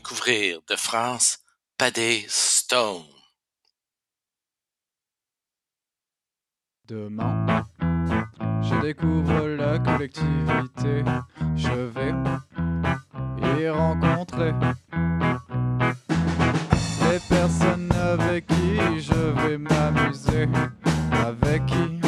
découvrir de France Paddy Stone. Demain, je découvre la collectivité. Je vais y rencontrer des personnes avec qui je vais m'amuser, avec qui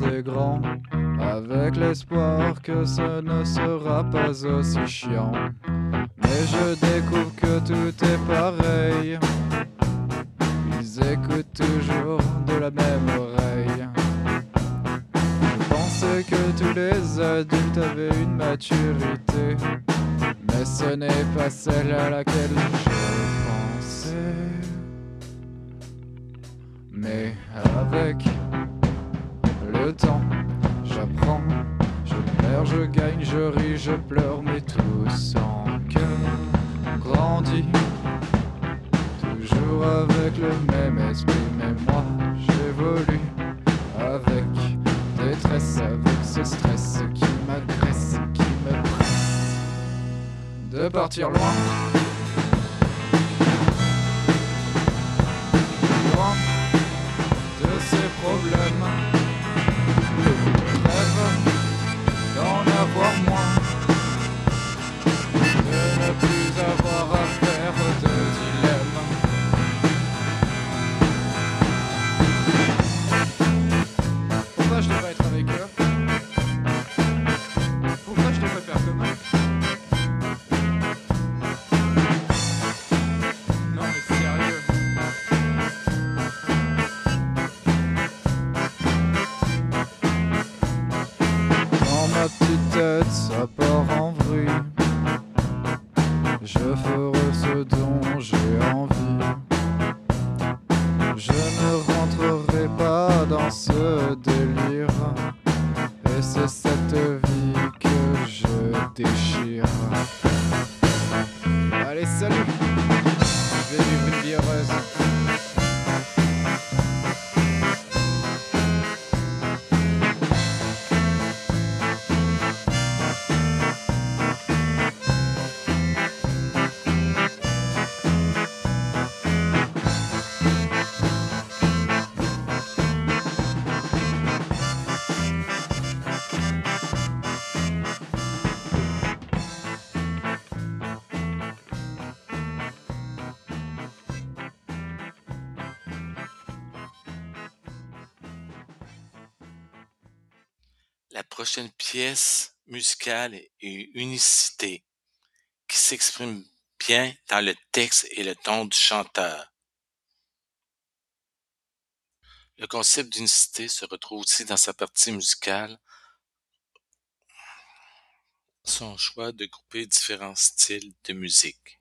des grands avec l'espoir que ce ne sera pas aussi chiant. Mais je découvre que tout est pareil. Ils écoutent toujours de la même oreille. Je pensais que tous les adultes avaient une maturité. Mais ce n'est pas celle à laquelle je pensais. Mais avec le temps, j'apprends, je perds, je gagne, je ris, je pleure, mais en cœur on grandit. Toujours avec le même esprit, mais moi j'évolue avec détresse, avec ce stress qui m'agresse, qui me presse de partir. Loin tête, part en vrille. Je ferai ce dont j'ai envie. Je ne rentrerai pas dans ce délire. Et c'est cette vie que je déchire. Allez, salut! La prochaine pièce musicale est unicité, qui s'exprime bien dans le texte et le ton du chanteur. Le concept d'unicité se retrouve aussi dans sa partie musicale, son choix de grouper différents styles de musique.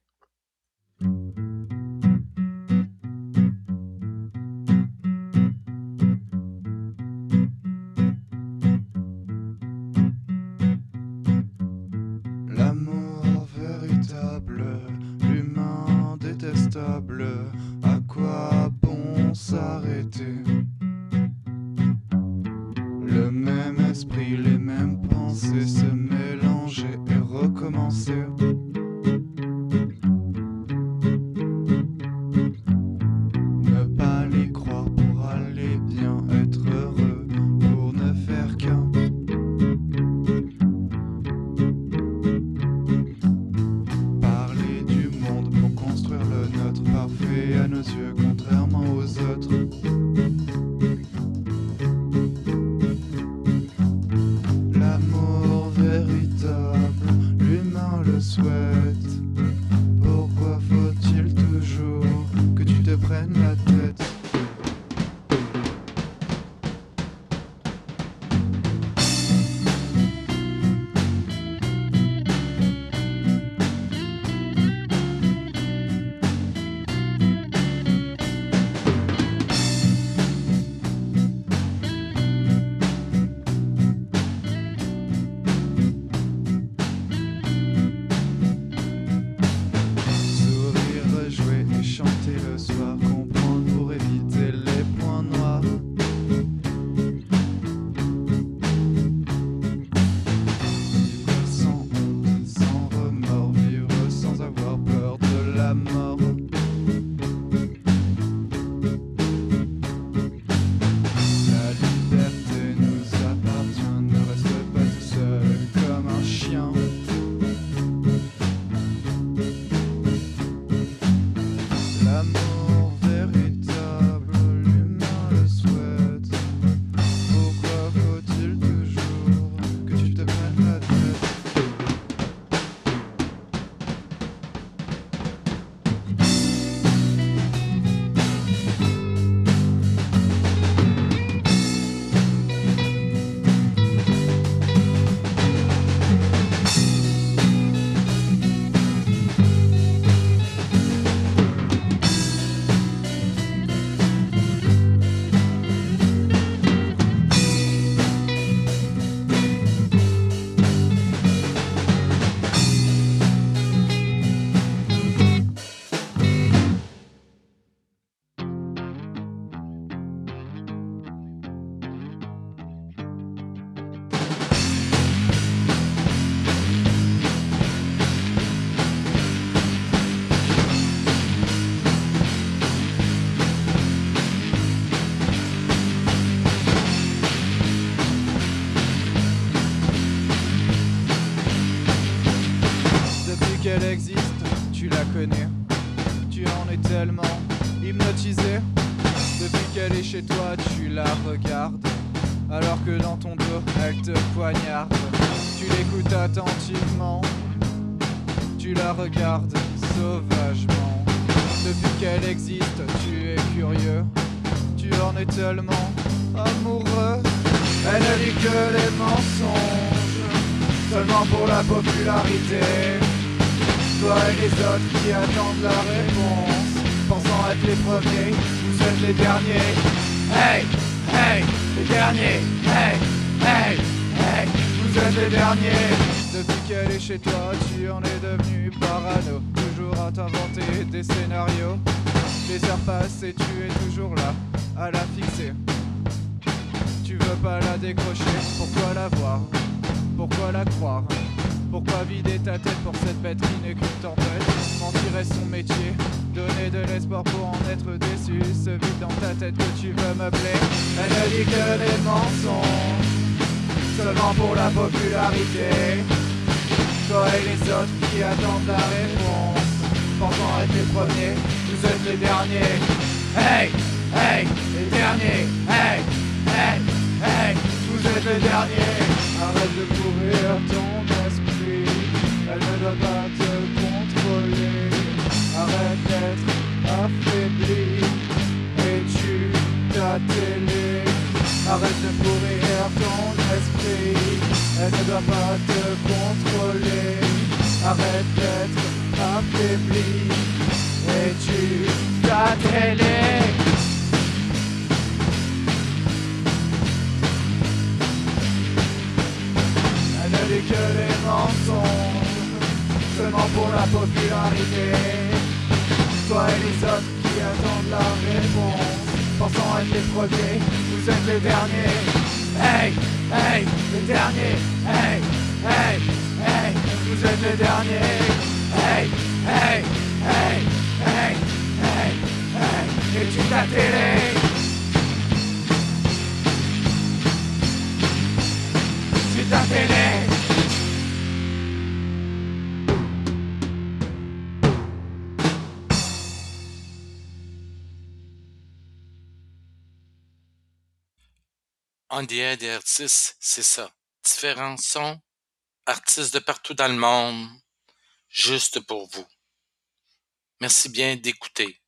Chez toi, tu la regardes. Alors que dans ton dos, elle te poignarde. Tu l'écoutes attentivement. Tu la regardes sauvagement. Depuis qu'elle existe, tu es curieux. Tu en es tellement amoureux. Elle ne dit que les mensonges seulement pour la popularité. Toi et les autres qui attendent la réponse, pensant être les premiers, vous êtes les derniers. Depuis qu'elle est chez toi, tu en es devenu parano. Toujours à t'inventer des scénarios. Les heures passent et tu es toujours là, à la fixer. Tu veux pas la décrocher, pourquoi la voir? Pourquoi la croire? Pourquoi vider ta tête pour cette bête qui n'est qu'une tempête? Mentir est son métier, donner de l'espoir pour en être déçu. Ce vide dans ta tête que tu veux meubler. Elle ne dit que des mensonges Seulement pour la popularité. Toi et les autres qui attendent la réponse. Pensant être les premiers, vous êtes les derniers. Hey, hey, les derniers. Hey, hey, hey, vous êtes les derniers. Arrête de courir ton esprit. Elle ne doit pas te contrôler. Arrête d'être affaibli Et tu ta Arrête de esprit Elle ne doit pas te contrôler. Arrête d'être affaibli. Et tu ta télé. Elle ne dit que des mensonges, seulement pour la popularité. Toi et les autres qui attendent la réponse, pensant être les premiers, vous êtes les derniers. Hey, hey, les derniers. Hey, hey, hey, vous êtes les derniers. Hey, hey, hey, hey, hey, hey, et tu ta télé? Tu ta télé. Des artistes, c'est ça. Différents sons, artistes de partout dans le monde, juste pour vous. Merci bien d'écouter.